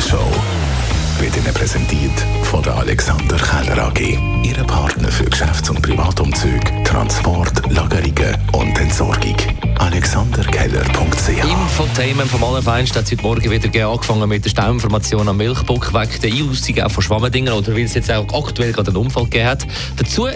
Morgenshow wird Ihnen präsentiert von der Alexander Keller AG. Ihre Partner für Geschäfts- und Privatumzug, Transport, Lagerungen und Entsorgung. AlexanderKeller.ch Infotainment vom Allerfeinsten hat heute Morgen wieder angefangen mit der Stauinformation am Milchbuck wegen der Einrüstung auch von Schwammendingen oder weil es jetzt auch aktuell gerade einen Unfall gegeben hat. Dazu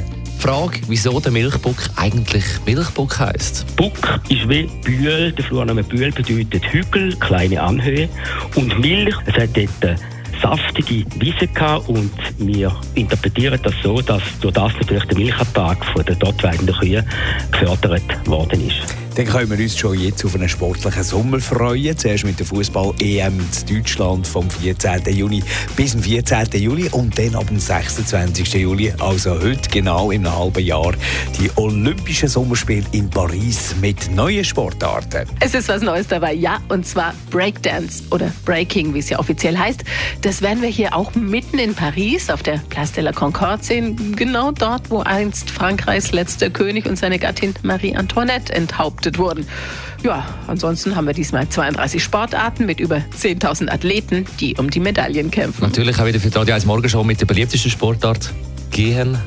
Frage, wieso der Milchbuck eigentlich Milchbuck heisst. Buck ist wie Bühl. Der Flurname Bühl bedeutet Hügel, kleine Anhöhe. Und Milch, es hat dort eine saftige Wiese gehabt und wir interpretieren das so, dass durch das natürlich der Milchertrag von den dort weidenden Kühe gefördert worden ist. Dann können wir uns schon jetzt auf einen sportlichen Sommer freuen. Zuerst mit der Fußball-EM in Deutschland vom 14. Juni bis zum 14. Juli und dann ab dem 26. Juli, also heute genau in einem halben Jahr, die Olympischen Sommerspiele in Paris mit neuen Sportarten. Es ist was Neues dabei, ja, und zwar Breakdance oder Breaking, wie es ja offiziell heißt. Das werden wir hier auch mitten in Paris auf der Place de la Concorde sehen, genau dort, wo einst Frankreichs letzter König und seine Gattin Marie Antoinette enthauptet wurden. Ja, ansonsten haben wir diesmal 32 Sportarten mit über 10.000 Athleten, die um die Medaillen kämpfen. Natürlich auch wieder für die Radio 1 Morgenshow mit der beliebtesten Sportart gehen.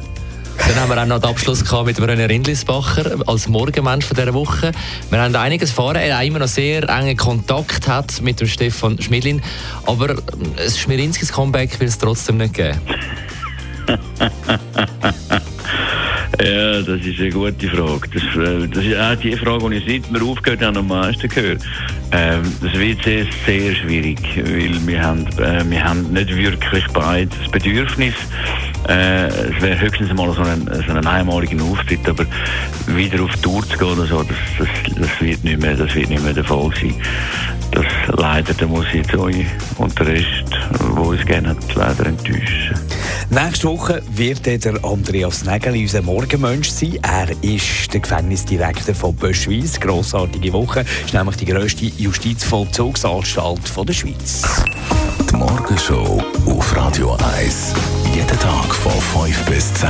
Dann haben wir auch noch den Abschluss mit René Rindlisbacher als Morgenmensch dieser Woche. Wir haben einiges erfahren. Er hat immer noch sehr engen Kontakt hat mit dem Stefan Schmidlin. Aber ein Schmirinskis Comeback will es trotzdem nicht geben. Ja, das ist eine gute Frage. Das, äh, das ist auch die Frage, die ich seit wir aufgehört haben, am meisten gehört. Ähm, das wird sehr, sehr schwierig, weil wir haben, äh, wir haben nicht wirklich beide das Bedürfnis. Äh, es wäre höchstens mal so ein, so einen einmaligen Auftritt, aber wieder auf Tour zu gehen oder so, das, das, das, wird nicht mehr, das wird nicht mehr der Fall sein. Das leider, da muss ich jetzt euch und der Rest, der uns gerne hat, leider enttäuschen. Nächste Woche wird der Andreas Nägeli unser Morgenmensch sein. Er ist der Gefängnisdirektor von Böschweiss. Grossartige Woche. ist nämlich die grösste Justizvollzugsanstalt der Schweiz. Die Morgenshow auf Radio 1. Jeden Tag von 5 bis 10.